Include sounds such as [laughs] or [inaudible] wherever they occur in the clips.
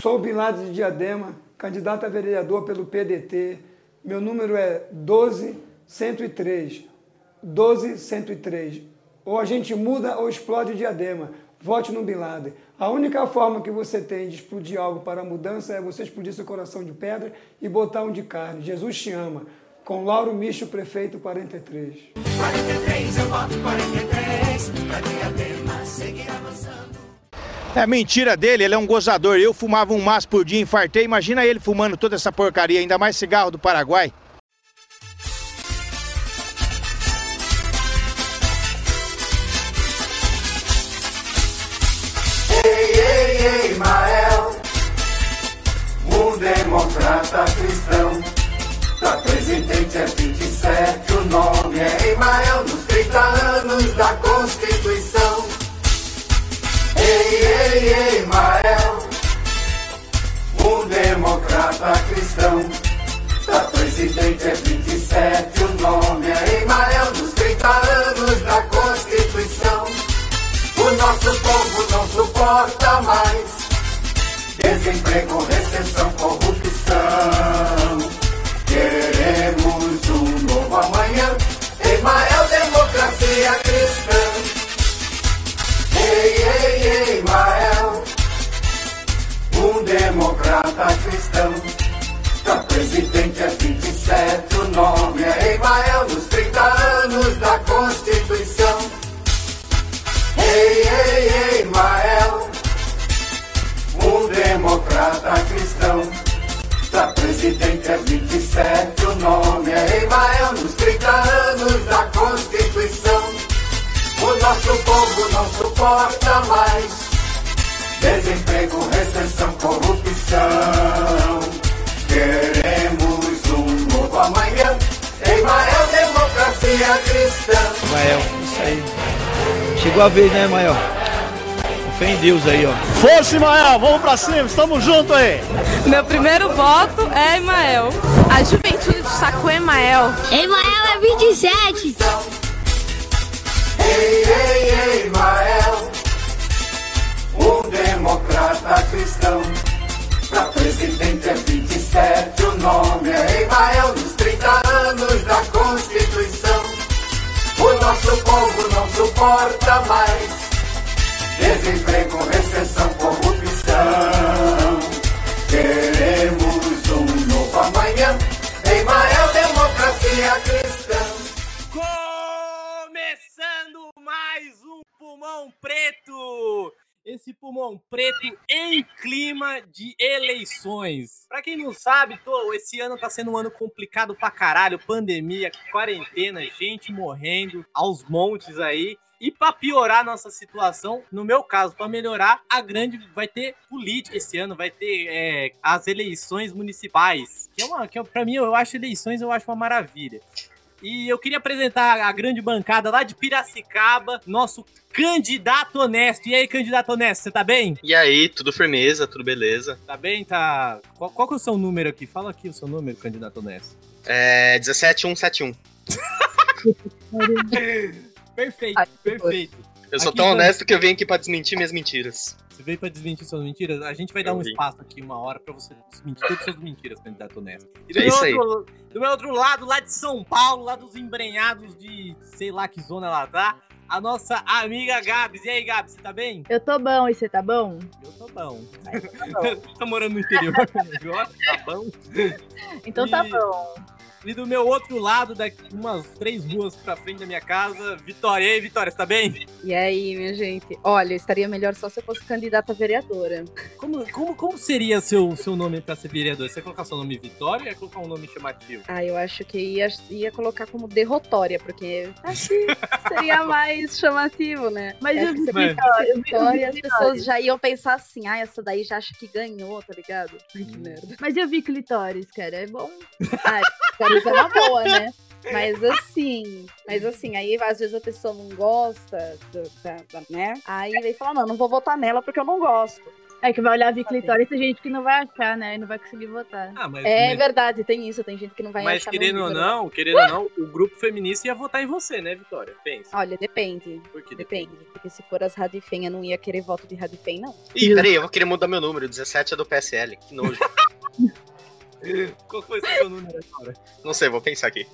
Sou Bin Laden de Diadema, candidato a vereador pelo PDT. Meu número é 12103. 12103. Ou a gente muda ou explode Diadema. Vote no Bin Laden. A única forma que você tem de explodir algo para a mudança é você explodir seu coração de pedra e botar um de carne. Jesus te ama. Com Lauro Micho, prefeito 43. 43, eu voto 43, pra Diadema seguir avançando. É mentira dele, ele é um gozador. Eu fumava um maço por dia, infartei. Imagina ele fumando toda essa porcaria, ainda mais cigarro do Paraguai. Ismael, um democrata cristão. Da presidente é 27, o nome é Ismael, nos 30 anos da Constituição. Ei, ei, ei, Ismael, um democrata cristão. Da presidente é 27, o nome é Ismael, nos 30 anos da Constituição. O nosso povo não suporta mais Desemprego, recessão, corrupção. Cristão. Pra presidente é 27, o nome é Emael, nos 30 anos da Constituição. Ei, ei, ei, Emael um democrata cristão. Pra presidente é 27, o nome é Emael, nos 30 anos da Constituição. O nosso povo não suporta mais desemprego, recessão, corrupção. Queremos um novo amanhã. Emael, democracia cristã. Emael, isso aí. Chegou a vez, né, Emael? Fé em Deus aí, ó. Força, Imael, vamos pra cima, estamos juntos aí. Meu primeiro voto é Imael. A juventude destacou Emael. Emael é 27. Cristão. Pra presidente é 27, o nome é Emael, nos 30 anos da Constituição. O nosso povo não suporta mais Desemprego, recessão, corrupção. Queremos um novo amanhã. Em maior democracia cristã. Começando mais um Pulmão Preto esse pulmão preto em clima de eleições. Para quem não sabe, tô, esse ano tá sendo um ano complicado pra caralho, pandemia, quarentena, gente morrendo aos montes aí. E para piorar nossa situação, no meu caso, para melhorar, a grande vai ter política esse ano, vai ter é, as eleições municipais. Que é uma, que é, para mim, eu acho eleições, eu acho uma maravilha. E eu queria apresentar a grande bancada lá de Piracicaba, nosso candidato honesto. E aí, candidato honesto, você tá bem? E aí, tudo firmeza, tudo beleza? Tá bem? Tá. Qual, qual que é o seu número aqui? Fala aqui o seu número, candidato honesto. É 17171. [laughs] Perfeito, perfeito. Eu sou aqui tão honesto que eu venho aqui pra desmentir minhas mentiras. Você veio pra desmentir suas mentiras? A gente vai eu dar um vim. espaço aqui, uma hora, pra você desmentir todas as suas mentiras, candidato honesto. E do, é meu outro, do meu outro lado, lá de São Paulo, lá dos embrenhados de sei lá que zona ela tá, a nossa amiga Gabs. E aí, Gabs, você tá bem? Eu tô bom, e você tá bom? Eu tô bom. tá, bom. [laughs] tá morando no interior? [laughs] Tá bom? Então tá e... tá bom. E do meu outro lado, daqui umas três ruas pra frente da minha casa, Vitória. E aí, Vitória, você tá bem? E aí, minha gente? Olha, estaria melhor só se eu fosse candidata a vereadora. Como, como, como seria seu, seu nome pra ser vereadora? Você ia colocar seu nome Vitória ou ia colocar um nome chamativo? Ah, eu acho que ia, ia colocar como derrotória, porque acho que seria [laughs] mais chamativo, né? Mas eu, vi, Vitória, Vitória, as pessoas já iam pensar assim, ah, essa daí já acha que ganhou, tá ligado? Ai, que merda. Mas eu vi clitóris, cara, é bom. Ah, clitóris é uma boa, né? Mas assim, mas assim, aí às vezes a pessoa não gosta, do- da- da- né? Aí vem falar, não, não vou votar nela porque eu não gosto. É que vai olhar a clitóris e tem gente que não vai achar, né? E não vai conseguir votar. Ah, mas, É mas, verdade, tem isso, tem gente que não vai mas achar querendo meu ou número. não, querendo ou não, o grupo feminista ia votar em você, né, Vitória? Pensa. Olha, depende. Porque Depende. Porque se for as Radifem, eu não ia querer voto de Radifem, não. Ih, peraí, eu vou querer mudar meu número. 17 é do PSL. Que nojo. [laughs] [laughs] Qual foi o seu número agora? Não sei, vou pensar aqui.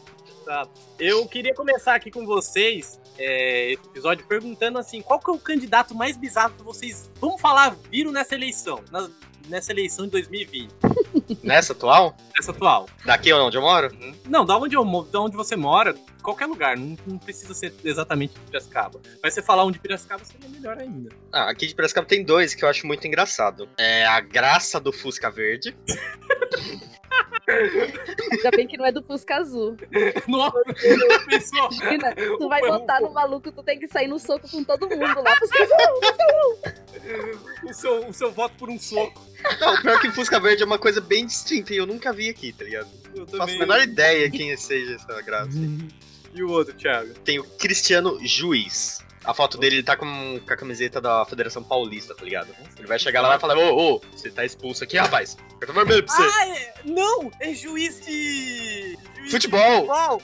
Tá. Eu queria começar aqui com vocês, é, esse episódio, perguntando assim, qual que é o candidato mais bizarro que vocês, vamos falar, viram nessa eleição? na- nessa eleição de 2020, [laughs] Nessa atual? nessa atual. Daqui onde eu moro? Não, da onde, eu, da onde você mora, qualquer lugar, não, não precisa ser exatamente de Piracicaba. Mas você falar um de Piracicaba seria melhor ainda. Ah, aqui de Piracicaba tem dois que eu acho muito engraçado. É a graça do Fusca Verde. [laughs] Ainda bem que não é do Fusca Azul. Nossa, pensou? Imagina, tu vai votar no maluco, tu tem que sair no soco com todo mundo lá. Fusca Azul! O seu, o seu voto por um soco. Não, o pior que Fusca Verde é uma coisa bem distinta e eu nunca vi aqui, tá ligado? Eu Não faço a menor ideia quem seja essa graça. E o outro, Thiago? Tem o Cristiano Juiz. A foto dele, ele tá com, com a camiseta da Federação Paulista, tá ligado? Ele vai chegar lá e vai falar, ô, ô, você tá expulso aqui, rapaz. Cartão vermelho pra você. Ah, é, não! É juiz de. Juiz Futebol. De futebol.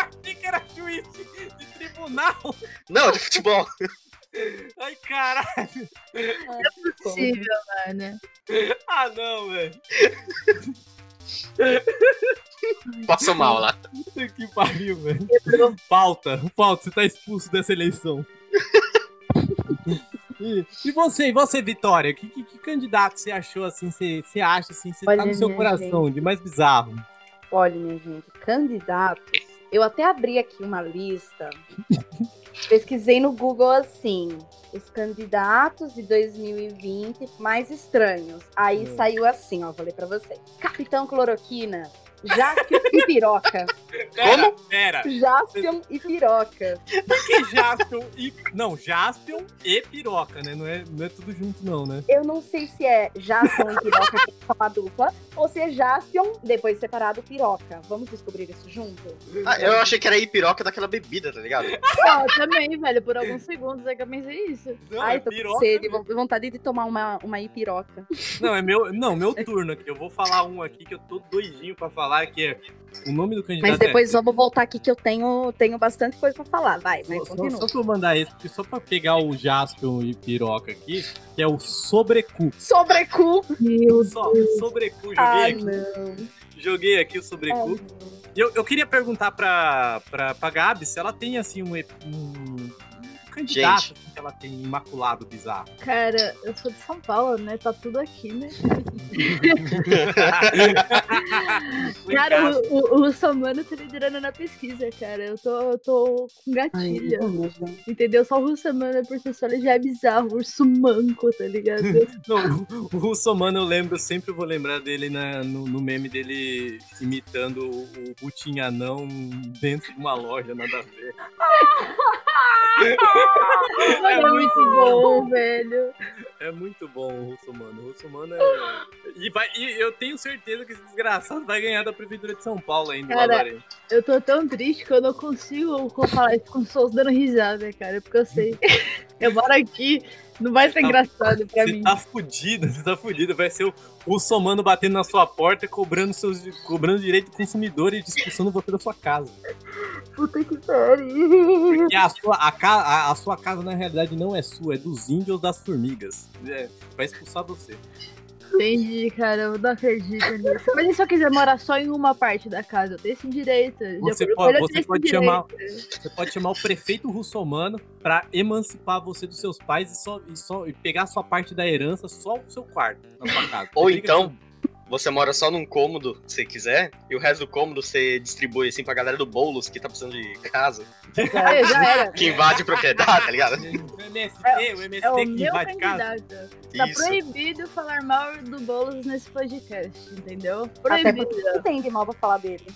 [laughs] Achei que era juiz de, de tribunal. Não, de futebol. Ai, caralho. Não é possível, mano. Ah, não, velho. [laughs] Passou mal lá. Puta que pariu, velho. Falta, falta, você tá expulso dessa eleição. [laughs] E, e você, e você, Vitória? Que, que, que candidato você achou assim? Você, você acha assim? Você tá Olha, no seu coração de mais bizarro? Olha, minha gente, candidatos. Eu até abri aqui uma lista. [laughs] Pesquisei no Google assim: os candidatos de 2020 mais estranhos. Aí Hum. saiu assim, ó, ler pra vocês: Capitão Cloroquina, Jaspion e Piroca. Pera, pera. Jaspion e Piroca. Por que Jaspion e. Não, Jaspion e piroca, né? Não é, não é tudo junto, não, né? Eu não sei se é Jaspion e Piroca que é uma dupla, ou se é Jaspion, depois separado, Piroca. Vamos descobrir isso junto? Ah, eu achei que era ipiroca daquela bebida, tá ligado? Pô, também, velho, por alguns segundos é que eu pensei isso. Não, Ai, é tô com piroca. sede, vou- vontade de tomar uma, uma ipiroca. Não, é meu, não, meu turno aqui. Eu vou falar um aqui que eu tô doidinho pra falar, que é. O nome do candidato Mas depois é. vamos voltar aqui que eu tenho, tenho bastante coisa pra falar. Vai, vai, Só, continua. só pra eu mandar esse, porque só pra pegar o Jaspion e piroca aqui, que é o sobrecu. Sobrecu! Meu Só, sobrecu, joguei Ah, aqui. não. Joguei aqui o sobrecu. E eu, eu queria perguntar pra, pra, pra Gabi se ela tem, assim, um, um candidato Gente. que ela tem imaculado bizarro. Cara, eu sou de São Paulo, né? Tá tudo aqui, né? [laughs] Cara, o, o, o Russomano tá liderando na pesquisa, cara. Eu tô, eu tô com gatilho. Entendeu? Só o Russomano por si só ele já é bizarro. Urso manco, tá ligado? [laughs] Não, o Russomano eu lembro, eu sempre vou lembrar dele na, no, no meme dele imitando o, o Putin anão dentro de uma loja, nada a ver. [laughs] [laughs] é muito bom, velho. É muito bom o Russomano. O Russomano é. E, vai, e eu tenho certeza que esse desgraçado vai ganhar da Prefeitura de São Paulo ainda, Cara. Eu tô tão triste que eu não consigo falar isso com pessoas dando risada, cara. Porque eu sei. [laughs] Eu moro aqui, não vai ser Tá- engraçado pra Você mim. tá fudido, você tá fudido. Vai ser o Russomano batendo na sua porta, cobrando, seus, cobrando direito do consumidor e expulsando você da sua casa. Puta que pariu. Porque a sua, a, a- a sua casa, na realidade, não é sua, é dos índios das formigas. É, vai expulsar você. Entendi, cara, eu não acredito nisso. Mas e se eu quiser morar só em uma parte da casa? Eu tenho esse direito. Já Você por- pode, você pode direito. chamar, você pode chamar o prefeito russomano pra emancipar você dos seus pais e, só, e, só, e pegar a sua parte da herança só o seu quarto na sua casa. Ou então, você mora só num cômodo, se você quiser, e o resto do cômodo você distribui assim pra galera do Boulos que tá precisando de casa, É, já era. [laughs] que invade propriedade, tá ligado? O MST, o MST É o que meu invade casa. candidato. Tá Isso. proibido falar mal do Boulos nesse podcast, entendeu? Até Proibido. porque não tem de mal pra falar dele.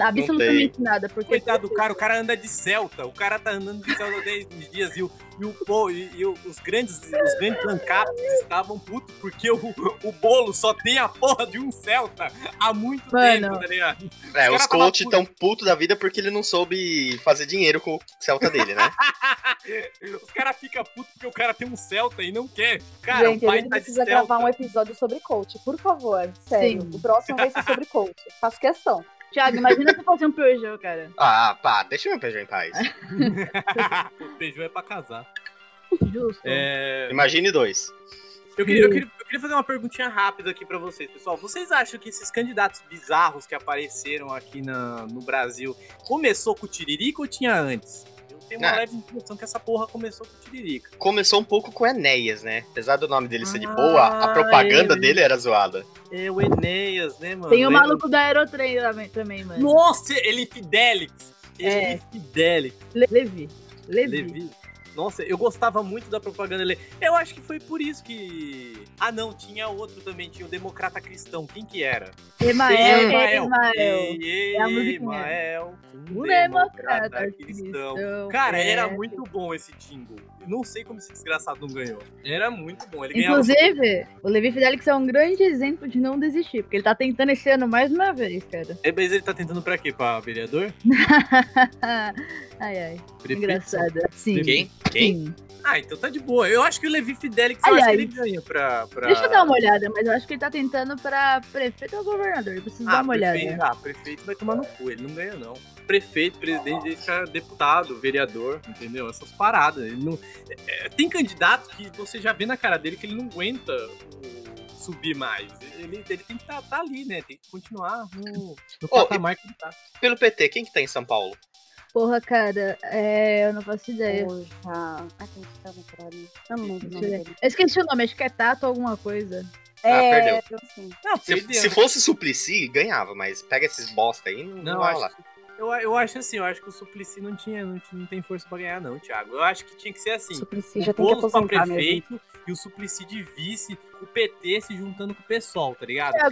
Absolutamente nada. Porque Coitado do cara, o cara anda de Celta. O cara tá andando de Celta 10 dias e, o, e, o, pô, e, e os grandes, os grandes ANCAPs estavam putos porque o, o bolo só tem a porra de um Celta há muito Mano. tempo, tá ligado? É, Os os cara tava coach puto. tão puto da vida porque ele não soube fazer dinheiro com o Celta dele, né? [laughs] Os caras ficam putos porque o cara tem um Celta e não quer. Cara, Gente, o pai ele tá de precisa gravar um episódio sobre coach, por favor. Sério. Sim. O próximo vai ser sobre coach. [laughs] Faço questão. Thiago, imagina se fosse um Peugeot, cara. Ah, pá, deixa meu Peugeot em paz. [laughs] o Peugeot é pra casar. Justo. É... Imagine dois. Eu queria, eu, queria, eu queria fazer uma perguntinha rápida aqui pra vocês, pessoal. Vocês acham que esses candidatos bizarros que apareceram aqui na, no Brasil começou com o Tiririca ou tinha antes? Eu tenho uma Ah. leve impressão que essa porra começou com o Tiririca. Começou um pouco com o Enéas, né? Apesar do nome dele ser de Ah, boa, a propaganda ele. dele era zoada. É o Enéas, né, mano? Tem o maluco da Aerotrem também, também mano. Nossa, ele Fidelix. Ele É. Fidelix. Le- Levi. Levi. Levi. Nossa, eu gostava muito da propaganda dele. Eu acho que foi por isso que. Ah, não, tinha outro também, tinha o Democrata Cristão. Quem que era? Emael, Emael. Emael. É a. Emael, um democrata democrata cristão. cristão. Cara, É. era muito bom esse jingle. Não sei como esse desgraçado não ganhou. Era muito bom. Ele ganhava Inclusive, o Levi Fidelix é um grande exemplo de não desistir, porque ele tá tentando esse ano mais uma vez, cara. É, Mas ele tá tentando pra quê? Pra vereador? [laughs] ai, ai. Prefeito? Engraçada. Sim. Quem? Quem? Sim. Ah, então tá de boa. Eu acho que o Levi Fidelix, eu acho que ele ganha pra. pra... Deixa eu dar uma olhada, mas eu acho que ele tá tentando pra prefeito ou governador. Eu preciso dar uma prefeito, olhada. Ah, prefeito vai tomar no cu, ele não ganha, não. Prefeito, presidente, ele fica deputado, vereador, entendeu? Essas paradas. Ele não... é, tem candidato que você já vê na cara dele que ele não aguenta o- subir mais. Ele, ele tem que estar ali, né? Tem que continuar no, no Ô, patamar que ele tá. Pelo PT, quem que tá em São Paulo? Porra, cara, é, eu não faço ideia. Poxa. Como que tá no? Eu não esqueci o nome, acho que é Tato alguma coisa. Ah, É, perdeu. assim. Não, Se, perdeu. se fosse Suplicy, ganhava, mas pega esses bosta aí, não, Não, vai lá. acho, eu, eu acho assim, eu acho que o Suplicy não tinha, não, tinha, não tem força pra ganhar, não, Thiago. Eu acho que tinha que ser assim. Suplicy o já tem que Boulos pra aposentar mesmo. prefeito e o Suplicy de vice, o PT se juntando com o PSOL, tá ligado? É,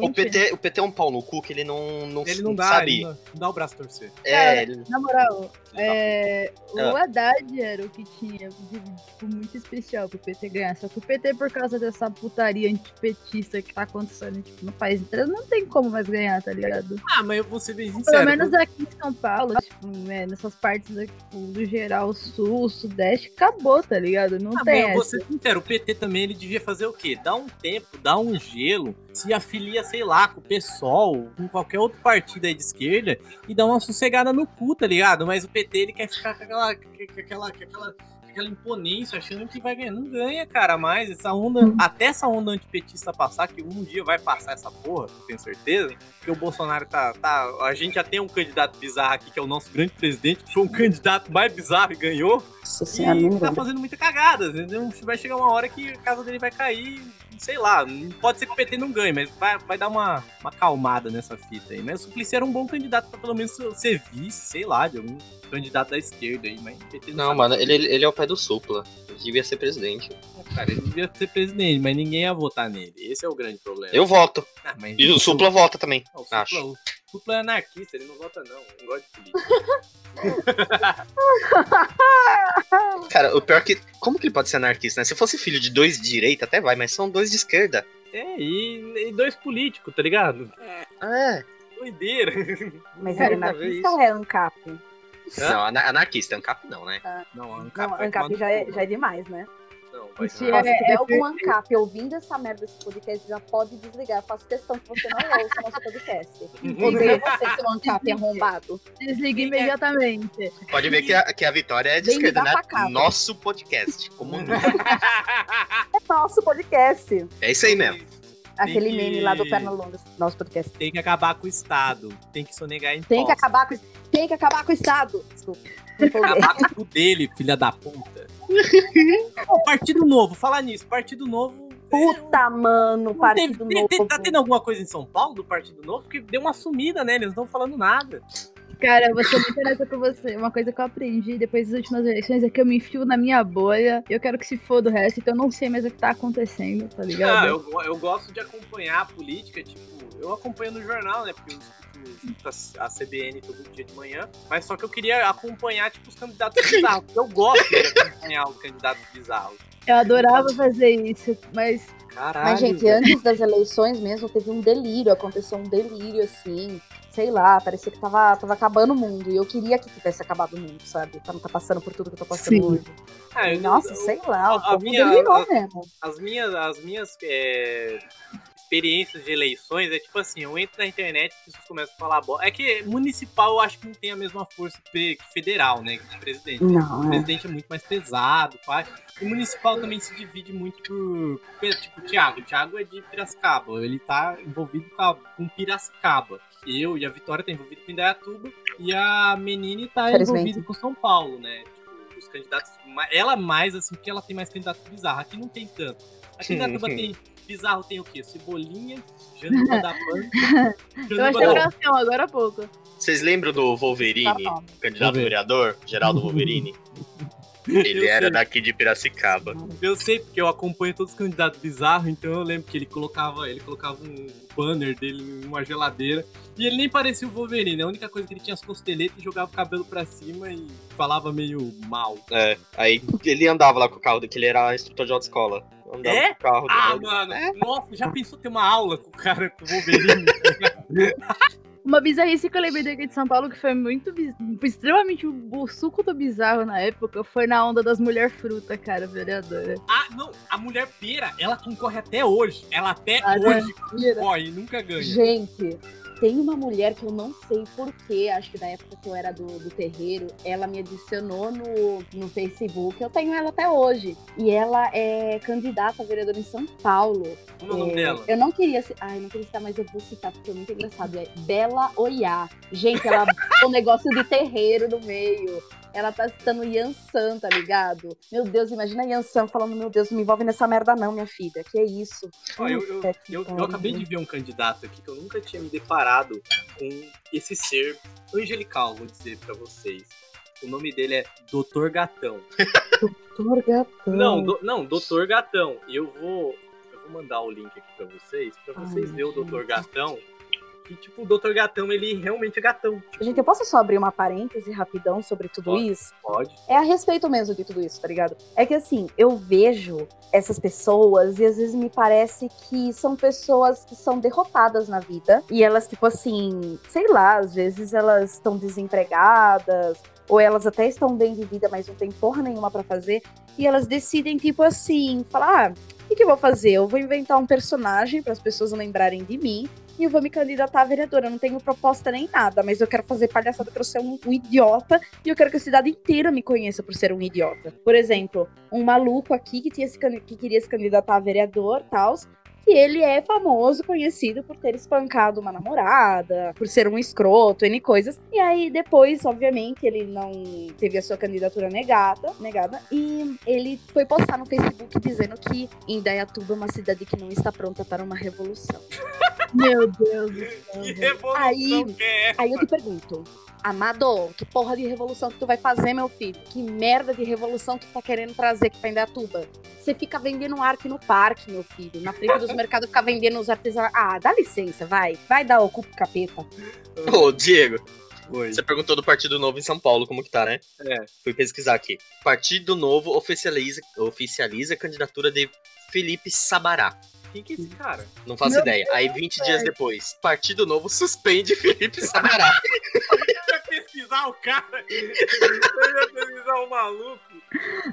o PT, o PT é um pau no cu que ele não, não, ele não não dá, sabe. ele não, não dá o braço a torcer. É, ele- Na moral, é, o Ah. Haddad era o que tinha tipo, muito especial pro PT ganhar. Só que o PT, por causa dessa putaria antipetista que tá acontecendo tipo, no país inteiro, não tem como mais ganhar, tá ligado? Ah, mas eu vou ser bem Pelo sincero. menos aqui em São Paulo, tipo, né, nessas partes aqui, tipo, do geral, sul, sudeste, acabou, tá ligado? Não Ah, mas tem eu vou ser sincero, o PT também ele devia fazer o quê? Dar um tempo, dar um gelo, se afilia, sei lá, com o PSOL, com qualquer outro partido aí de esquerda e dar uma sossegada no cu, tá ligado? Mas o PT ele quer ficar com aquela, com aquela, com aquela, aquela imponência, achando que vai ganhar. Não ganha, cara, mais essa onda, até essa onda antipetista passar, que um dia vai passar essa porra, eu tenho certeza, que o Bolsonaro tá, tá. A gente já tem um candidato bizarro aqui, que é o nosso grande presidente, que foi um candidato mais bizarro e ganhou. Nossa senhora, E tá fazendo muita cagada, entendeu? Vai chegar uma hora que a casa dele vai cair, sei lá. Pode ser que o PT não ganhe, mas vai, vai dar uma, uma calmada nessa fita aí. Mas o Suplicy era um bom candidato pra pelo menos ser vice, sei lá, de algum candidato da esquerda aí, mas o PT Não, sabe. mano, ele, ele é o pé do Supla. Ele devia ser presidente. Cara, ele devia ser presidente, mas ninguém ia votar nele. Esse é o grande problema. Eu voto. Ah, mas E o Supla vota também. Não, o Supla, acho. o Supla é anarquista, ele não vota não. Não gosta de política. [laughs] Cara, o pior é que. Como que ele pode ser anarquista, né? Se fosse filho de dois de direita, até vai, mas são dois de esquerda. é, e, e dois políticos, tá ligado? É. Doideira. Mas ele é anarquista ou é ANCAP? Não, ana- anarquista, ANCAP não, né? Não, Não, ANCAP vai tomar ANCAP no já é, já é demais, né? Não, tomar- Nossa, se é- tiver é algum ANCAP ouvindo essa merda desse podcast, já pode desligar. Eu faço questão que você não ouça nosso podcast. [laughs] Odeio você, seu ANCAP arrombado. Desliga imediatamente. Pode ver que a, que a vitória é de esquerda, né? Nosso podcast. Comunista. [laughs] É nosso podcast. É isso aí mesmo. Aquele que- meme lá do Pernalonga, nosso podcast. Tem que acabar com o Estado. Tem que sonegar impostos. Tem que acabar com, tem que acabar com o Estado. Desculpa. me. Acabar com o cu dele, filha da puta. Partido Novo, falar nisso. Partido Novo... Puta, mano, Não partido teve- novo. te- te- tá tendo alguma coisa em São Paulo do Partido Novo? Porque deu uma sumida, né? Eles não estão falando nada. Cara, eu vou ser muito honesta com você. Uma coisa que eu aprendi depois das últimas eleições é que eu me enfio na minha bolha. E eu quero que se foda o resto, então eu não sei mais o que tá acontecendo, tá ligado? Ah, eu, eu gosto de acompanhar a política, tipo, eu acompanho no jornal, né? Porque eu escuto a CBN todo dia de manhã. Mas só que eu queria acompanhar, tipo, os candidatos [laughs] bizarros. porque Eu gosto de acompanhar os candidatos bizarros. Eu adorava fazer isso, mas. Caralho. Mas, gente, velho. antes das eleições mesmo, teve um delírio, aconteceu um delírio, assim, sei lá, parecia que tava, tava acabando o mundo. E eu queria que tivesse acabado o mundo, sabe? Pra não estar passando por tudo que eu tô passando Sim. hoje. Ah, eu- Nossa, eu- sei lá, o a povo minha- delirou a- mesmo. as minhas, as minhas é, experiências de eleições é tipo assim, eu entro na internet e as pessoas começam a falar bola. É que municipal eu acho que não tem a mesma força que federal, né? Que presidente. Não, O é. presidente é muito mais pesado, pai. E municipal também se divide muito por. Tipo, o Thiago. O Thiago é de Piracicaba. Ele tá envolvido com, Piracicaba. Eu e a Vitória tá envolvido com Indaiatuba. E a Menine tá envolvida com São Paulo, né? Tipo, os candidatos. Ela mais, assim, porque ela tem mais candidato bizarro. Aqui não tem tanto. Aqui em Indaiatuba tem. Bizarro tem o quê? Cebolinha, Janduba da Banca. [laughs] Eu achei oração agora há pouco. Vocês lembram do Wolverine, Tá candidato Wolverine. vereador? Geraldo Wolverine? [laughs] Ele Eu era sei. daqui de Piracicaba. Eu sei porque eu acompanho todos os candidatos bizarros, então eu lembro que ele colocava, ele colocava um banner dele numa geladeira e ele nem parecia o Wolverine, a única coisa que ele tinha as costeletas e jogava o cabelo pra cima e falava meio mal. É, aí ele andava lá com o carro, que ele era instrutor de autoescola. Andava É? com o carro Ah, mano, nossa, já pensou ter uma aula com o cara com o Wolverine? [laughs] Uma bizarrice que eu lembrei daqui de São Paulo que foi muito biz- extremamente o, suco do bizarro na época foi na onda das mulher fruta, cara, vereadora. ah, não, a mulher pera, ela concorre até hoje. Ela até Ah, né? hoje concorre e nunca ganha. Gente, tem uma mulher que eu não sei porquê, acho que da época que eu era do, do terreiro, ela me adicionou no, no Facebook, eu tenho ela até hoje. E ela é candidata a vereadora em São Paulo. Como é o nome É, dela? Eu não queria citar, ai, não queria citar, mas eu vou citar porque é muito engraçado. É Bela Oiá. Gente, ela botou [laughs] um negócio de terreiro no meio. Ela tá citando Yansan, tá ligado? Meu Deus, imagina Yansan falando, meu Deus, não me envolve nessa merda não, minha filha. Que isso? Ó, eu, eu, eu, eu acabei de ver um candidato aqui que eu nunca tinha me deparado com esse ser angelical, vou dizer pra vocês. O nome dele é Doutor Gatão. Doutor Gatão. Não, do, não, Doutor Gatão. E eu vou, eu vou mandar o link aqui pra vocês, pra Ai, vocês verem o. Doutor Gatão. E tipo, o Doutor Gatão, ele realmente é gatão. Tipo, Gente, eu posso só abrir uma parêntese rapidão sobre tudo Pode. isso? pode. É a respeito mesmo de tudo isso, tá ligado? É que assim, eu vejo essas pessoas e às vezes me parece que são pessoas que são derrotadas na vida e elas, tipo assim, sei lá, às vezes elas estão desempregadas ou elas até estão bem de vida, mas não tem porra nenhuma pra fazer e elas decidem, tipo assim, falar: ah, o que, que eu vou fazer? Eu vou inventar um personagem para as pessoas lembrarem de mim e eu vou me candidatar a vereadora. Eu não tenho proposta nem nada, mas eu quero fazer palhaçada, quero ser um, um idiota e eu quero que a cidade inteira me conheça por ser um idiota. Por exemplo, um maluco aqui que, tinha se, que queria se candidatar a vereador tal. E ele é famoso, conhecido por ter espancado uma namorada, por ser um escroto, N coisas. E aí, depois, obviamente, ele não teve a sua candidatura negada, negada. E ele foi postar no Facebook dizendo que Indaiatuba é uma cidade que não está pronta para uma revolução. Meu Deus do céu. Que revolução Aí- que é? Aí eu te pergunto, Amado, que porra de revolução que tu vai fazer, meu filho? Que merda de revolução tu tá querendo trazer aqui pra Indaiatuba? Você fica vendendo arte no parque, meu filho. Na frente dos [laughs] mercados fica vendendo os artesãos. Ah, dá licença, vai. Vai dar o cu pro capeta. Ô, Diego, Oi. você perguntou do Partido Novo em São Paulo, como que tá, né? É. Fui pesquisar aqui. Partido Novo oficializa, oficializa a candidatura de Felipe Sabará. Quem que é esse cara? Não faço Meu ideia. Aí 20 dias depois, Partido Novo suspende Felipe Sabará. [laughs] Eu ia pesquisar o cara. Eu ia pesquisar o maluco.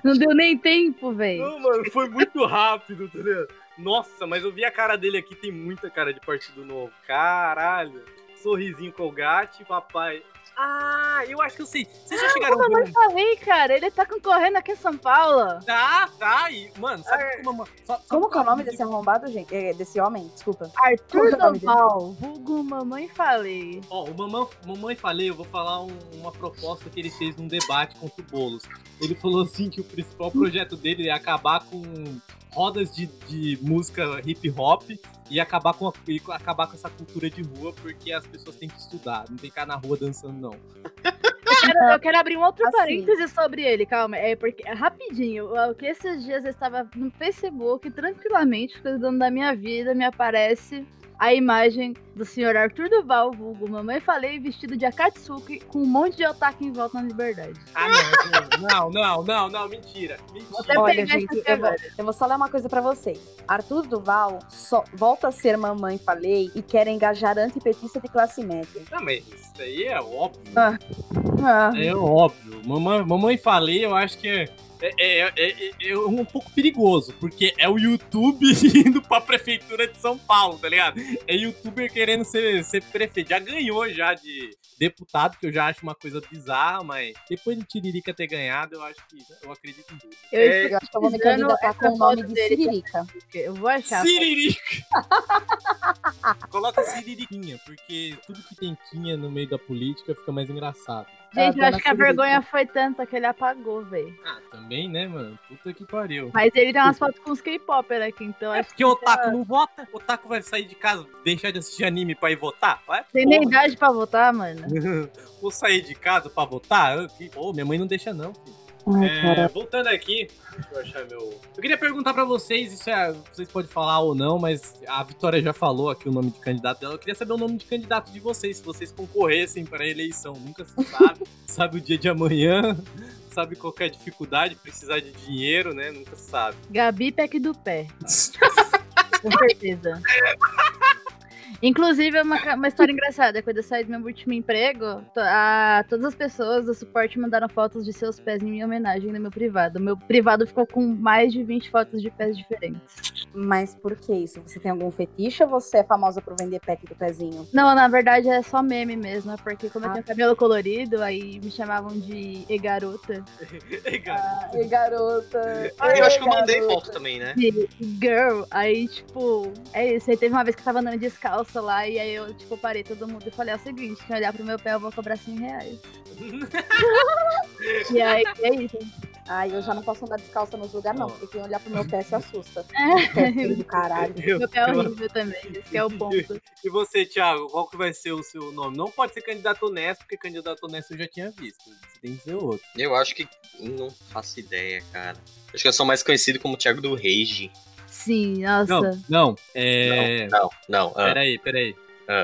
Não deu nem tempo, velho. Não, mano, foi muito rápido, tá ligado? Nossa, mas eu vi a cara dele aqui, tem muita cara de Partido Novo. Caralho. Sorrisinho colgate, papai. Ah, eu acho que eu sei. Vocês já chegaram a Como ver eu falei, cara, ele tá concorrendo aqui em São Paulo. Tá, tá. E, mano, sabe como... uma- só- sabe Como que é o nome desse arrombado, gente? É, desse homem? Desculpa. Arthur é? Doval, vulgo mamãe falei. Ó, o mamãe, mamãe falei, eu vou falar um- uma proposta que ele fez num debate contra o Boulos. Ele falou assim que o principal projeto dele é acabar com rodas de, de música hip hop e acabar com, a- e acabar com essa cultura de rua, porque as pessoas têm que estudar, não tem que ficar na rua dançando, não. Eu quero, eu quero abrir um outro Assim. parêntese sobre ele, calma. É porque, rapidinho, o que esses dias eu estava no Facebook, tranquilamente, cuidando da minha vida, me aparece a imagem do senhor Arthur Duval, vulgo Mamãe Falei, vestido de Akatsuki, com um monte de otaku em volta na liberdade. Ah, não, não, não, não, não, mentira. mentira. Até Olha, pegar gente, eu vou, eu vou só ler uma coisa pra vocês. Arthur Duval só volta a ser mamãe, falei, e quer engajar antipetista de classe média. Não, mas isso daí é óbvio. Ah. Ah. É óbvio. Mamãe, mamãe falei, eu acho que é, é, é- é- é um pouco perigoso, porque é o YouTube [laughs] indo pra prefeitura de São Paulo, tá ligado? É youtuber querendo ser, ser prefeito. Já ganhou já de deputado, que eu já acho uma coisa bizarra, mas depois de Tiririca ter ganhado, eu acho que eu acredito em tudo. Eu É, Eu acho que eu vou me candidatar essa com o nome de. Siririca. Eu vou achar. Siririca! [laughs] Coloca Siririquinha, porque tudo que tem quinha no meio da política fica mais engraçado. Gente, eu acho que a vergonha foi tanta que ele apagou, velho. Ah, também, né, mano? Puta que pariu. Mas ele tem umas fotos com os K-Popper aqui, então É acho porque o Otaku não vota. O Otaku vai sair de casa, deixar de assistir anime pra ir votar? Vai, tem nem idade pra votar, mano. [laughs] Vou sair de casa pra votar? Pô, minha mãe não deixa não, filho. É, voltando aqui, deixa eu achar meu. Eu queria perguntar pra vocês, isso é. Vocês podem falar ou não, mas a Vitória já falou aqui o nome de candidato dela. Eu queria saber o nome de candidato de vocês, se vocês concorressem pra eleição. Nunca se sabe. [laughs] sabe o dia de amanhã, sabe qual que é a dificuldade, precisar de dinheiro, né? Nunca se sabe. Gabi Peck do Pé. [laughs] Com certeza. Inclusive, é uma, uma história engraçada. Quando eu saí do meu último emprego, to- a- todas as pessoas do suporte mandaram fotos de seus pés em minha homenagem no meu privado. O meu privado ficou com mais de 20 fotos de pés diferentes. Mas por que isso? Você tem algum fetiche ou você é famosa por vender pack do pezinho? Não, na verdade é só meme mesmo, é porque como eu Ah. tenho cabelo colorido, aí me chamavam de e-garota. [laughs] Ei, cara. Ai, garota. Ah, eu acho que eu mandei foto também, né? de girl, aí, tipo, é isso. Aí teve uma vez que eu tava andando lá, e aí eu, tipo, parei todo mundo e falei, é o seguinte, quem olhar pro meu pé, eu vou cobrar 100 reais. [laughs] e aí, é isso. Ai, eu já não posso andar descalça nos lugares, não, porque quem olhar pro meu pé se assusta. [laughs] É. Do caralho. [laughs] Eu- Meu pé é eu- horrível também, esse que é o ponto. E você, Thiago, qual que vai ser o seu nome? Não pode ser candidato honesto, porque candidato honesto eu já tinha visto. Você tem que ser outro. Eu acho que. Não faço ideia, cara. Acho que eu sou mais conhecido como Thiago do Rage. Sim, nossa. Não, não. É. Não, não. ah. Peraí, peraí.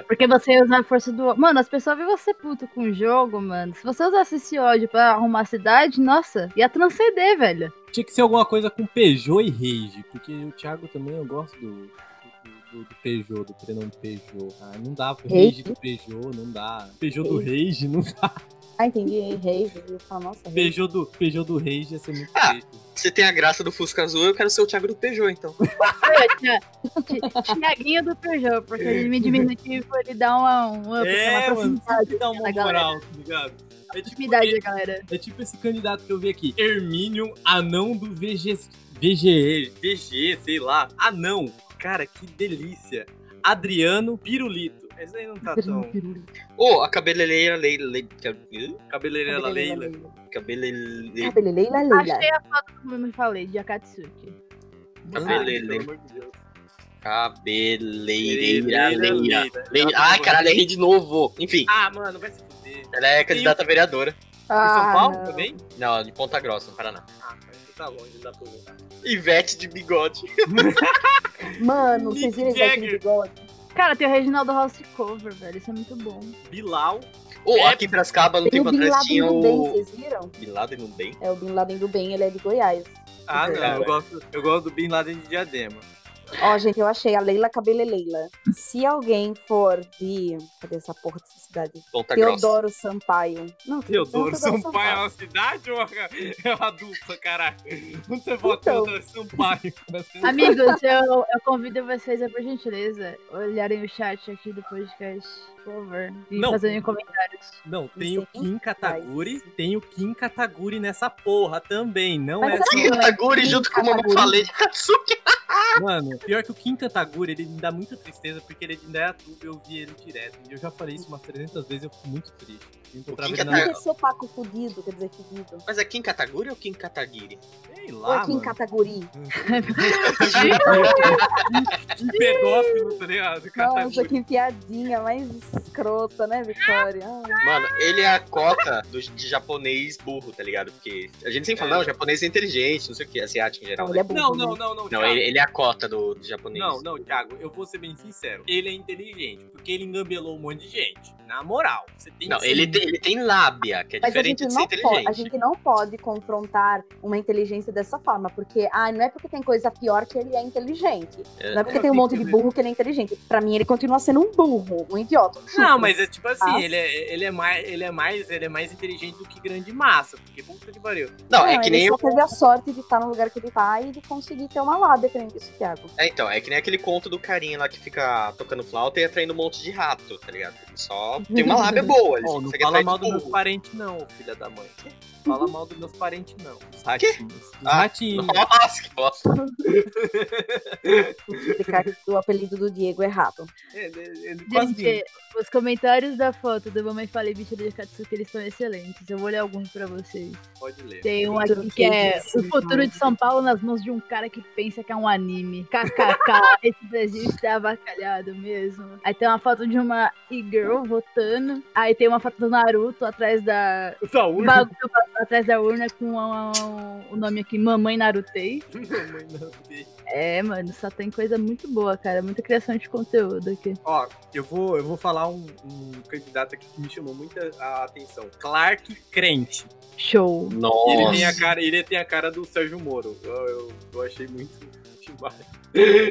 Porque você usa a força do. Mano, as pessoas veem você puto com o jogo, mano. Se você usasse esse ódio pra arrumar a cidade, nossa, ia transcender, velho. Tinha que ser alguma coisa com Peugeot e Rage, porque o Thiago também eu gosto do. Do, do Peugeot, do prenome Peugeot. Ah, não dá. Rage? Rage do Peugeot, não dá. Peugeot do Rage, não dá. Ah, entendi. Rei, eu falo, nossa, rei. Peugeot do, Peugeot do Rage ia ser muito Ah. triste. Você tem a graça do Fusca Azul, eu quero ser o Thiago do Peugeot, então. [laughs] Tiaguinho do Peugeot, porque ele me diminutivo, ele dá uma, um up, É, uma proximidade dá uma galera. moral, tá ligado? É tipo, galera. É tipo esse candidato que eu vi aqui, Hermínio, anão do VG, VGE, VG, sei lá, anão. Cara, que delícia. Adriano Pirulito. Esse aí não tá tão... Ô, a cabeleireira Leila. Le... Cabeleireira Leila. Cabeleireira. Cabeleleila, Leila. Achei a foto como eu me falei, de Akatsuki. Cabeleireira. Pelo amor de Deus. Cabeleireira Leila, Leila. Ai, caralho, errei de novo. Enfim, Ah, mano, vai se fuder. ela é candidata a vereadora. Em São Paulo não. também? Não, de Ponta Grossa, no Paraná. Ah, mas tá longe, dá pra ver. Ivete de bigode. [laughs] Mano, vocês viram esse Jagger. bigode? Cara, tem o Reginaldo House Cover, velho. Isso é muito bom. Bilal. Ô, É, aqui em Piracicaba, no Tem o tempo Bin atrás, Laden tinha do Bem, o... vocês viram? Bin Laden no bem? É, o Bin Laden do Bem, ele é de Goiás. Ah, não, eu gosto, eu gosto do Bin Laden de Diadema. Ó, gente, eu achei a Leila Cabeleleila. Se alguém for de. Cadê essa porra dessa cidade? Ponta Grossa. Teodoro Sampaio. Não, Teodoro não, Sampaio é uma cidade ou é uma dupla, caralho? Onde você vota Então. Teodoro Sampaio? [laughs] Amigos, eu, eu convido vocês a, por gentileza, olharem o chat aqui do podcast. Por favor. E Não. fazendo comentários. Não, tem o Kim Kataguri, tem o Kim Kataguri nessa porra também, não Mas é que é Kataguri Kim junto com o Kataguri? Falei de Katsuki. [laughs] Mano, pior que o Kim Kataguri, ele me dá muita tristeza, porque ele ainda é ator, eu vi ele direto. E eu já falei isso umas 300 vezes, eu fico muito triste. Eu Kim na... que sotaco fudido, quer dizer fudido? Mas é Kim Kataguri ou Kim Katagiri? Sei Ou lá, aqui em mano. Kataguri? [laughs] De pedófilo, tá ligado? Nossa, Kataguri. que piadinha mais escrota, né, Vitória? Ai, Mano, ele é a cota do, de japonês burro, tá ligado? Porque a gente sempre fala, É. não, japonês é inteligente, não sei o que, asiático em geral. Não, né? ele é burro. Não, né? não, não, não, Não, ele, ele é a cota do, do japonês. Não, não, Thiago, eu vou ser bem sincero. Ele é inteligente, porque ele engambelou um monte de gente. Na moral, você tem Não, que ser ele tem, ele tem lábia, que é Mas a diferente gente, de ser não pode, inteligente. a gente não pode confrontar uma inteligência dessa forma, porque ah, não é porque tem coisa pior que ele é inteligente. É. Não é porque tem um monte de burro que ele é inteligente. Pra mim, ele continua sendo um burro, um idiota. Não, [laughs] mas é tipo assim, Ah. ele é, ele, é mais, ele, é mais, ele é mais inteligente do que grande massa, porque puta que pariu. Não, é que ele nem só eu. teve a sorte de estar no lugar que ele tá e de conseguir ter uma lábia, que nem disse Thiago. É, então, é que nem aquele conto do carinha lá que fica tocando flauta e atraindo um monte de rato, tá ligado? Só [laughs] tem uma lábia boa, ele só não consegue fala mal dos meus parentes, não, filha da mãe. Fala mal dos meus parentes, não. Os ratinhos. Os Ah, ratinhos. Nossa, que bosta. Explicar que o apelido do Diego é rato. É, é, é, Gente, os comentários da foto do Mamãe Falei Bicho de Katsuki, eles estão excelentes. Eu vou ler alguns pra vocês. pode ler. Tem um aqui que é o futuro de São Paulo nas mãos de um cara que pensa que é um anime. KKK, [laughs] esse Brasil está avacalhado mesmo. Aí tem uma foto de uma e-girl votando. Aí tem uma foto do Naruto atrás da. Da urna. bagulho atrás da urna com a- o nome aqui, Mamãe Narutei. [laughs] Mamãe. É, mano, só tem coisa muito boa, cara. Muita criação de conteúdo aqui. Ó, eu vou, eu vou falar um, um candidato aqui que me chamou muita a atenção. Clark Crente. Show. Nossa. Ele tem a cara, ele tem a cara do Sérgio Moro. Eu, eu, eu achei muito demais.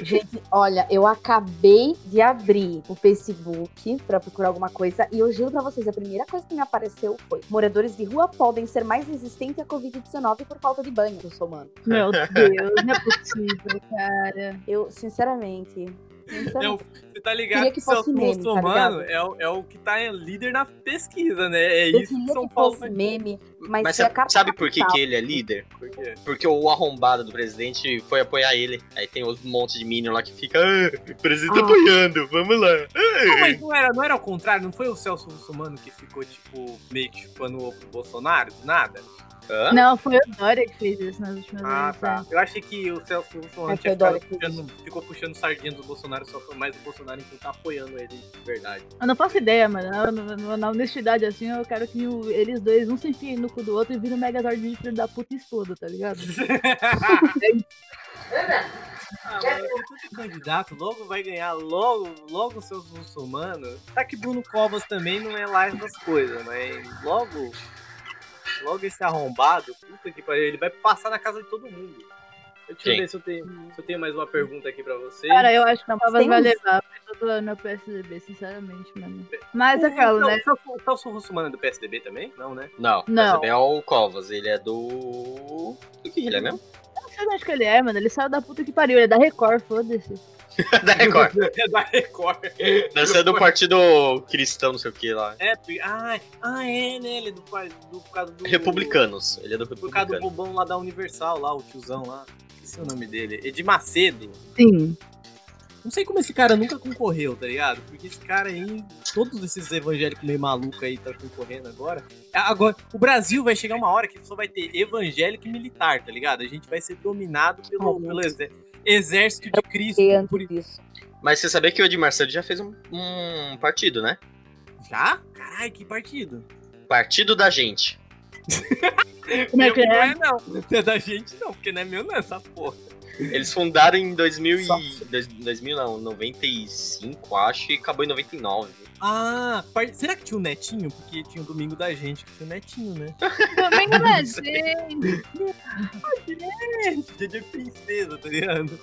Gente, olha, eu acabei de abrir o Facebook pra procurar alguma coisa e eu juro pra vocês, a primeira coisa que me apareceu foi: moradores de rua podem ser mais resistentes à Covid-19 por falta de banho, eu sou humano. Meu Deus, não é possível, cara. Eu, sinceramente. É sinceramente o- você tá ligado que que o fosse Celso meme, tá é, o- é o que tá líder na pesquisa, né? É eu isso que queria São que Paulo fosse meme, mas, Mas sabe, por que, que ele é líder? Por quê? Porque o arrombado do presidente foi apoiar ele. Aí tem um monte de minion lá que fica. Ah, o presidente Ah. apoiando, vamos lá. Não, mas não era, não era ao contrário, não foi o Celso Russomano que ficou, tipo, meio que chupando o Bolsonaro, nada? Hã? Não, foi o Dória que fez isso nas últimas Ah, vezes. tá. Eu achei que o Celso Russomano É, tinha o ficado que puxando, ficou puxando sardinha do Bolsonaro, só foi mais o Bolsonaro então tá apoiando ele de verdade. Eu não faço ideia, mano. Na, na- na honestidade, assim, eu quero que o- eles dois um se enfiem no cu do outro e virem um Megazord de filho da puta exploda, tá ligado? [laughs] Ah, mano, tem tanto candidato, logo vai ganhar, logo, logo o seu muçulmano. Tá que Bruno Covas também não é lá essas coisas, mas logo, logo esse arrombado, puta que pariu, ele vai passar na casa de todo mundo. Deixa eu Quem? ver se eu, tenho, se eu tenho mais uma pergunta aqui pra vocês. Cara, eu acho que Não, o mas Covas tem vai uns- levar, porque eu tô no PSDB, sinceramente, mano. Mas aquela, né? O Celso- o Celso Russomano é do PSDB também? Não, né? Não, Não. esse é o Covas, ele é do. Do que ele é mesmo? Eu não sei de onde que ele é, mano. Ele saiu da puta que pariu, ele é da Record, foda-se. [laughs] da Record. É [laughs] da Record. Deve ser do partido cristão, não sei o que lá. É, ah, ah, é, né? Ele é do, do, por causa do. Republicanos. Ele é do Por causa do Republicano. bobão lá da Universal, lá, o tiozão lá. Esqueci o nome dele. Edir Macedo. Sim. Não sei como esse cara nunca concorreu, tá ligado? Porque esse cara aí, todos esses evangélicos meio malucos aí tá concorrendo agora. Agora, o Brasil vai chegar uma hora que só vai ter evangélico e militar, tá ligado? A gente vai ser dominado pelo, pelo exé- exército de Cristo. Por... disso. Mas você sabia que o Edmar Santos já fez um, um partido, né? Já? Caralho, que partido. Partido da gente. [laughs] Como é que não é? é, não. É da gente, não, porque não é meu, não, essa porra. Eles fundaram em 2000 e... Nossa. dois- 2000 não, 95, acho, e acabou em 99. Ah, será que tinha o Netinho? Porque tinha o domingo da gente, que tinha o Netinho, né? [laughs] Domingo da gente. [laughs] dia de princesa, tá ligado?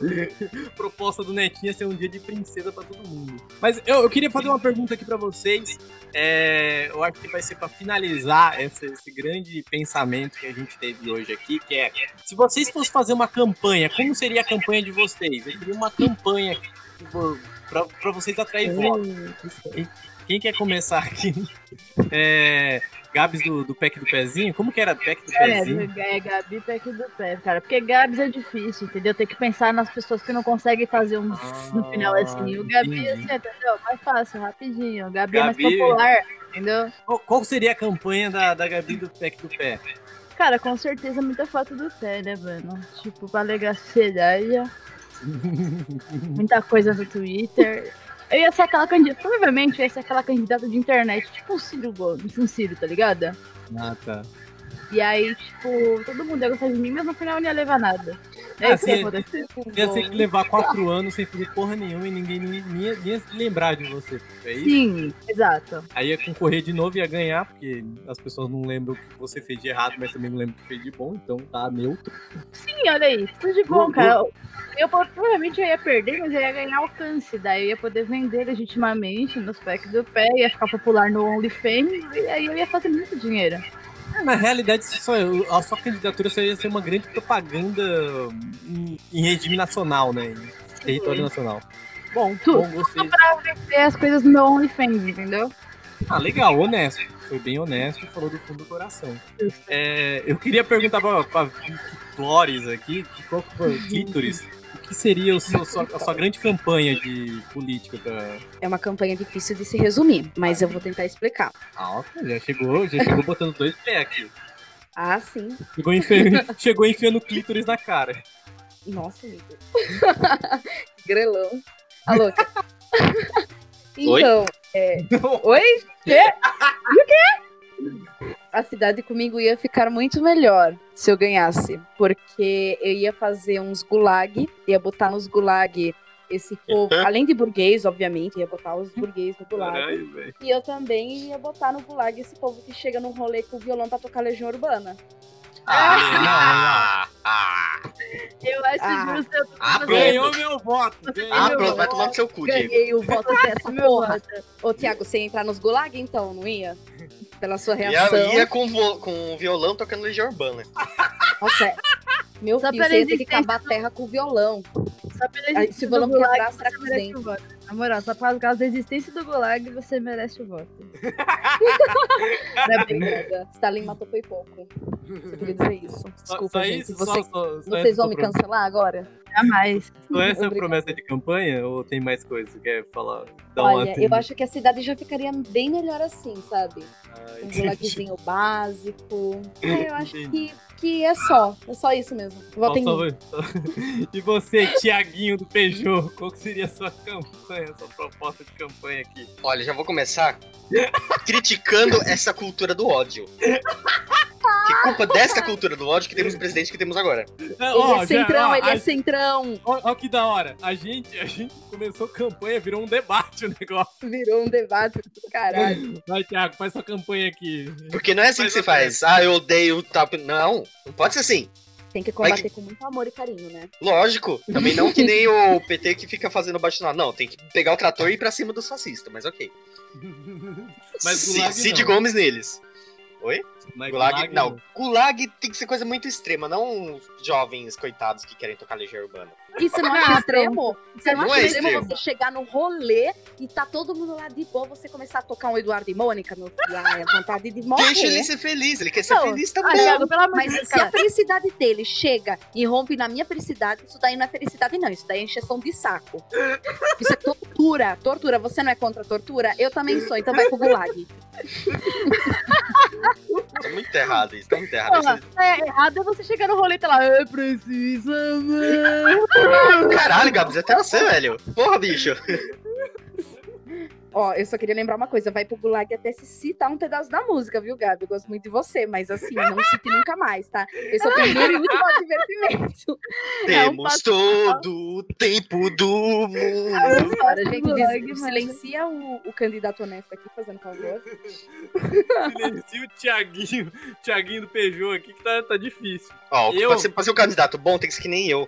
Proposta do Netinho é ser um dia de princesa pra todo mundo. Mas eu, eu queria fazer uma pergunta aqui pra vocês. É, eu acho que vai ser pra finalizar esse, esse grande pensamento que a gente teve hoje aqui, que é se vocês fossem fazer uma campanha, como seria a campanha de vocês? Eu queria uma campanha que pra, pra vocês atrair aí. Quem quer começar aqui? É. Gabs do, do pack do pezinho? Como que era pack do É, pezinho? é Gabi pack do pé, cara. Porque Gabs é difícil, entendeu? Tem que pensar nas pessoas que não conseguem fazer um tss no final assim. O Gabi, assim, entendeu? Mais fácil, rapidinho. O Gabi, é mais Gabi- popular, entendeu? Qual, qual seria a campanha da, da Gabi do pack do pé? Cara, com certeza muita foto do pé, né, mano? Tipo, pra alegrar a sociedade. Muita coisa no Twitter. Eu ia ser aquela candidata. Provavelmente eu ia ser aquela candidata de internet, tipo um Ciro Gomes, um Ciro, tá ligado? Ah, tá. E aí, tipo, todo mundo ia gostar de mim, mas no final não ia levar nada. [laughs] É isso que ia sim. acontecer. Ia ter que levar quatro anos sem fazer porra nenhuma e ninguém nem, nem ia, nem ia se lembrar de você. É isso? Sim, exato. Aí ia concorrer de novo e ia ganhar, porque as pessoas não lembram o que você fez de errado, mas também não lembram o que fez de bom, então tá neutro. Sim, olha aí, tudo de bom, cara. Eu provavelmente eu ia perder, mas eu ia ganhar alcance. Daí eu ia poder vender legitimamente nos packs do pé, ia ficar popular no OnlyFans, e aí eu ia fazer muito dinheiro. É, Na realidade, só, a sua candidatura só ia ser uma grande propaganda em, em regime nacional, né? Em território nacional. Bom, Tudo. bom, gostei. Pra vender as coisas no meu OnlyFans, entendeu? Ah, legal, honesto. Foi bem honesto e falou do fundo do coração. É, eu queria perguntar pra, pra Flores aqui, que qual que foi o [laughs] clítoris, que seria o seu, sua, a sua grande campanha de política pra... É uma campanha difícil de se resumir, mas eu vou tentar explicar. Ah, já chegou, já chegou botando dois pés aqui. Ah, sim. Chegou enfiando, chegou enfiando clítoris na cara. Nossa, amigo. [laughs] Grelão. A louca. Oi? então, é... Oi? Quê? E o quê? A cidade comigo ia ficar muito melhor se eu ganhasse. Porque eu ia fazer uns gulag, ia botar nos gulag esse povo, [laughs] além de burguês, obviamente, ia botar os burguês no gulag. Caralho. E eu também ia botar no gulag esse povo que chega no rolê com o violão pra tocar Legião Urbana. Ah, ah, Eu acho Ah. justo eu Ah, Ganhou meu voto. ah, Ganhou. pronto, vai tomar no seu cu, Diego. Ganhei o voto dessa porra. Ô, Thiago, você ia entrar nos gulag então, não ia? Pela sua reação. ia com, vo- com o violão tocando Legião Urbana. Nossa, é. meu Só filho, você ia ter que cavar a terra com o violão. Só pela Aí, se o do violão quebrar, será você que Na moral, só por causa da existência do Gulag, você merece o voto. [laughs] Não é Obrigada. Stalin matou foi pouco. Eu queria dizer isso. Só- Desculpa, só gente. isso, Você- só- só- só vocês vão me promessa. cancelar agora? Jamais. Só essa é a promessa de campanha ou tem mais coisa que quer falar? Dá uma Olha, eu acho que a cidade já ficaria bem melhor assim, sabe? Ah, Um gulagzinho básico. [laughs] É, eu acho Entendi. que, que é só. É só isso mesmo. Vota em Só- mim. só- [laughs] E você, Tiaguinho do Peugeot, qual que seria a sua campanha, a sua proposta de campanha aqui? Olha, já vou começar criticando [laughs] essa cultura do ódio. Que culpa desta cultura do ódio que temos o presidente que temos agora. Ele é centrão, ele é centrão. Ó, ó que da hora. A gente, a gente começou campanha, virou um debate o negócio. Virou um debate do caralho. Vai, Thiago, faz sua campanha aqui. Porque não é assim Faz que se faz. Ah, eu odeio tal. Não, não pode ser assim. Tem que combater com muito amor e carinho, né? Lógico. Também não que nem [laughs] o PT que fica fazendo baixo Não, tem que pegar o trator e ir pra cima dos fascistas, mas ok. [laughs] Mas Gulag Cid não. Gomes neles. Oi? Mas Gulag, não. Gulag tem que ser coisa muito extrema, não jovens coitados que querem tocar Legião Urbana. E você não Ah, acha extremo? Você não, Não acha é extremo, extremo. você chegar no rolê e tá todo mundo lá de boa, você começar a tocar um Eduardo e Mônica, meu filho? Ah, é vontade de morrer. Deixa ele ser feliz, ele quer ser Não, feliz Ah, também. Thiago, pelo amor Mas se a felicidade dele chega e rompe na minha felicidade, isso daí não é felicidade, não. Isso daí é encheção de saco. Isso é tortura. Tortura. Você não é contra a tortura? Eu também sou, então vai pro gulag. Tá muito errado isso, tá muito errado Porra, isso. é errado é você chegar no rolê e tá lá, eu preciso amar. [laughs] Caralho, Gabs, até você, velho. Porra, bicho. Ó, eu só queria lembrar uma coisa. Vai pro gulag até se citar um pedaço da música, viu, Gabi? Eu gosto muito de você, mas assim, não cite nunca mais, tá? Esse é o primeiro e último advertimento. [laughs] É um Temos passo- todo o tempo do mundo. Agora, gente, gulag, silencia o, o candidato honesto aqui, fazendo favor. Silencia o Tiaguinho, Tiaguinho do Peugeot aqui que tá, tá difícil. Ó, Eu- pra, ser, pra ser um candidato bom, tem que ser que nem eu.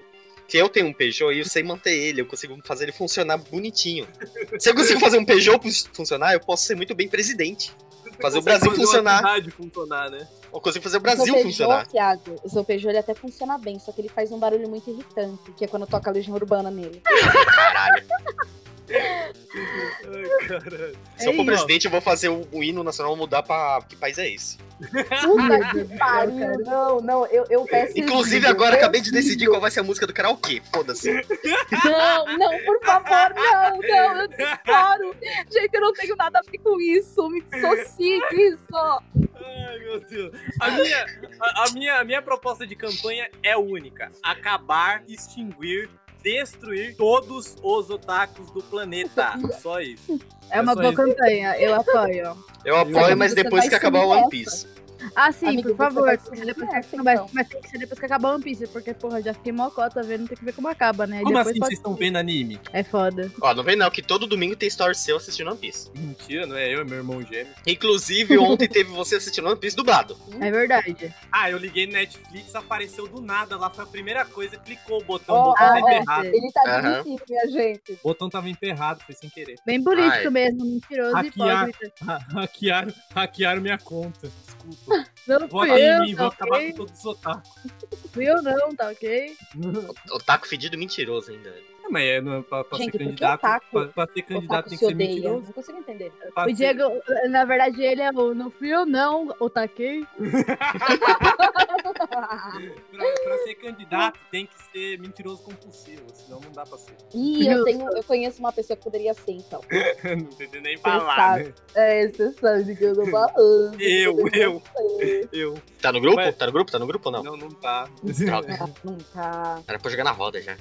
Que eu tenho um Peugeot e eu sei manter ele, eu consigo fazer ele funcionar bonitinho. Se eu consigo fazer um Peugeot fu- funcionar, eu posso ser muito bem presidente. Fazer o Brasil Fazer funcionar. cidade funcionar, né? Eu consigo fazer o o Brasil seu Peugeot, funcionar. Thiago, o seu Peugeot ele até funciona bem, só que ele faz um barulho muito irritante, que é quando toca a Legião Urbana nele. [laughs] Caralho. Ai, caralho. Se eu for presidente, eu vou fazer o, o hino nacional mudar pra. Que país é esse? Puta [laughs] que pariu. Não, não, eu, eu peço. Inclusive, agora acabei de decidir qual vai ser a música do karaokê. Foda-se. Não, não, por favor, não, não, eu disparo. Gente, eu não tenho nada a ver com isso. Me dissocie disso. Ai, meu Deus. A minha, a, a minha, a minha proposta de campanha é única: acabar, extinguir, destruir todos os otakus do planeta. Só isso. É uma só boa isso. campanha, eu apoio. Eu apoio, mas depois que acabar o One. Piece. Ah, sim, Amigo, por favor. depois essa, mas, então. mas tem que ser depois que acabar One Piece, porque, porra, já fiquei mocota vendo, tem que ver como acaba, né? E Como depois assim vocês estão vendo anime? É foda. Ó, não vem não, que todo domingo tem story seu assistindo One Piece. Mentira, não é eu, é meu irmão gêmeo. Inclusive, ontem teve você assistindo One Piece dublado. É verdade. Ah, eu liguei no Netflix, apareceu do nada lá, foi a primeira coisa, clicou o botão, Ó, o botão ah, tava é. emperrado. Ele tá Aham. admitindo, minha gente. O botão tava emperrado, foi sem querer. Bem político Ai. mesmo, mentiroso e Hackear. Ha- [laughs] Hackearam, hackearam minha conta. Desculpa. Não Vota fui em eu, mim, vou tá acabar ok? com todos os otakus. Fui eu não, tá ok? Otaku fedido mentiroso ainda. Mas é, não, pra, pra Gente, ser candidato, otaku? pra, pra ser candidato tem se que ser odeia. mentiroso. Não consigo entender. Pra O ser- Diego, na verdade, ele é o não fui eu não, otaquei. [laughs] pra, pra ser candidato tem que ser mentiroso compulsivo, senão não dá pra ser. Ih, eu, tenho, eu conheço uma pessoa que poderia ser, então. [laughs] não entendeu nem falar, né? É, você sabe de que eu tô falando. [laughs] Eu, eu. ser. Eu. Tá no grupo? Mas- Tá no grupo? Tá no grupo ou não? Não, não tá. Droga. Ah, Nunca. Era pra jogar na roda já.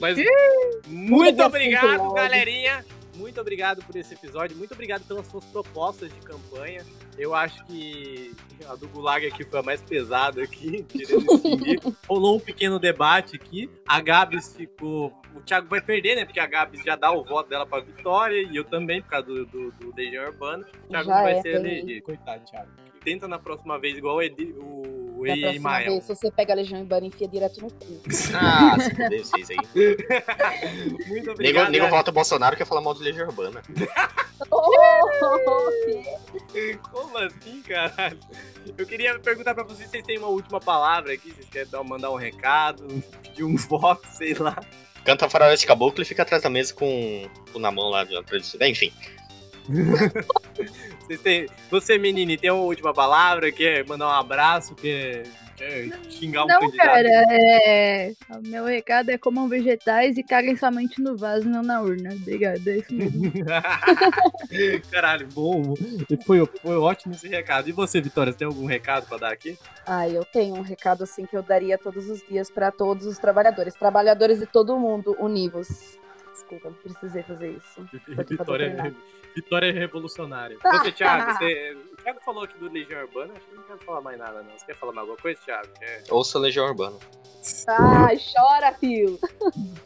Mas muito obrigado, galerinha. Muito obrigado por esse episódio. Muito obrigado pelas suas propostas de campanha. Eu acho que a do Gulag aqui foi a mais pesada aqui. [laughs] Rolou um pequeno debate aqui. A Gabs ficou. O Thiago vai perder, né? Porque a Gabs já dá o voto dela pra vitória. E eu também, por causa do, do, do Legião Urbana. O Thiago Já vai é, ser elegido. Coitado, Thiago. Tenta na próxima vez, igual o, Edi, o Da Ei próxima Mael. vez, se você pega a Legião Urbana e enfia direto no cu. Ah, [laughs] se fuder vocês aí. Muito Nego, obrigado. nego galera. vota Bolsonaro quer falar mal de Legião Urbana. [laughs] Como assim, caralho? Eu queria perguntar pra vocês se vocês têm uma última palavra aqui, vocês querem dar, mandar um recado, pedir um voto, sei lá. Canta Faroeste Caboclo e fica atrás da mesa com o na mão lá de atrás. Enfim. [laughs] Você, menine, tem uma última palavra? Quer mandar um abraço? Quer, quer xingar um Não, candidato? cara, é... o meu recado é comam vegetais e caguem somente no vaso, não na urna. Obrigado, é isso mesmo. [laughs] Caralho, bom. Foi, foi ótimo esse recado. E você, Vitória, você tem algum recado pra dar aqui? Ah, eu tenho um recado assim que eu daria todos os dias pra todos os trabalhadores. Trabalhadores de todo mundo, univos. Desculpa, precisei fazer isso. [laughs] Pra Vitória, doutrinar. Vitória é revolucionária. Ah, Você, Thiago, ah. você... o Thiago falou aqui do Legião Urbana, acho que não quero falar mais nada, não. Você quer falar mais alguma coisa, Thiago? Quer... Ouça Legião Urbana. Ai, chora, Fio.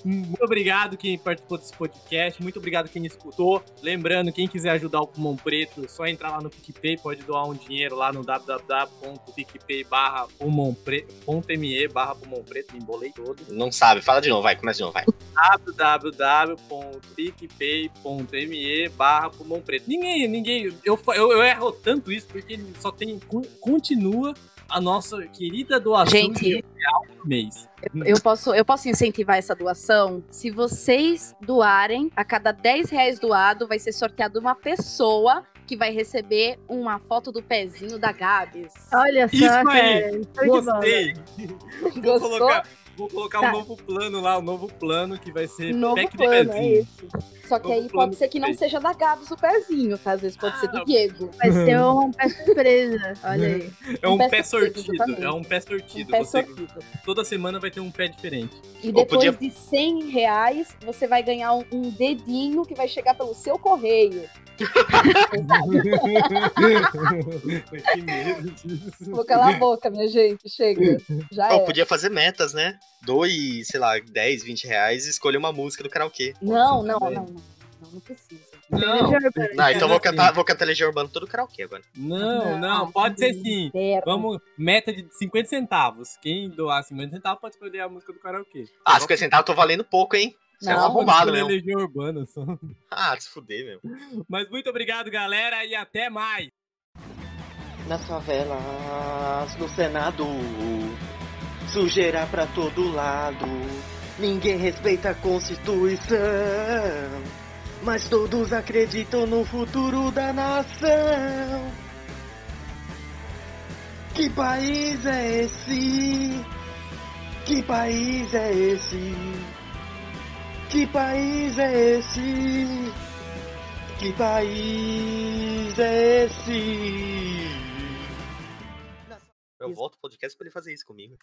Muito obrigado quem participou desse podcast, muito obrigado quem escutou. Lembrando, quem quiser ajudar o Pulmão Preto, é só entrar lá no PicPay, pode doar um dinheiro lá no www.picpay barra pulmão preto, me embolei todo. Não sabe, fala de novo, vai, começa de novo, vai. [laughs] www.picpay.me barra pulmão preto. Ninguém, ninguém, eu, eu, eu erro tanto isso porque ele só tem, con- continua a nossa querida doação Gente. de um real por mês. Eu posso, eu posso incentivar essa doação? Se vocês doarem, a cada 10 reais doado, vai ser sorteado uma pessoa que vai receber uma foto do pezinho da Gabs. Olha só, Isso cara. aí. Gostei! Vou Gostou? colocar, vou colocar Tá. um novo plano lá, um novo plano que vai ser Novo pack de plano, é pezinho. esse. Só que Novo aí pode ser que não seja da Gabs o pezinho, tá? Às vezes pode ser Ah, do Diego. Vai ser um pé surpresa. Olha aí. É um Um pé pé sortido, exatamente. é um pé Um sortido. pé Você, sortido. toda semana vai ter um pé diferente. E Ou depois podia- de 100 reais, você vai ganhar um, um dedinho que vai chegar pelo seu correio. [laughs] que medo disso. Vou calar a boca, minha gente. Chega. Já Ou é. podia fazer metas, né? Doe, sei lá, 10, 20 reais e escolher uma música do karaokê. Não, não, não, não. Não, não precisa. Não. Não, então vou cantar, vou cantar Legião Urbana todo karaokê agora. não, não, pode ser sim. Vamos, meta de 50 centavos. Quem doar 50 centavos pode escolher a música do karaokê. Ah, 50 centavos tô valendo pouco, hein? Você é um Não, arrombado Escolher mesmo. Legião Urbana só. Ah, se fuder, meu. Mas muito obrigado, galera, e até mais. Nas favelas, no Senado, sujeira pra todo lado. Ninguém respeita a Constituição, mas todos acreditam no futuro da nação. Que país é esse? Que país é esse? Que país é esse? Que país é esse? Eu volto pro podcast pra ele fazer isso comigo.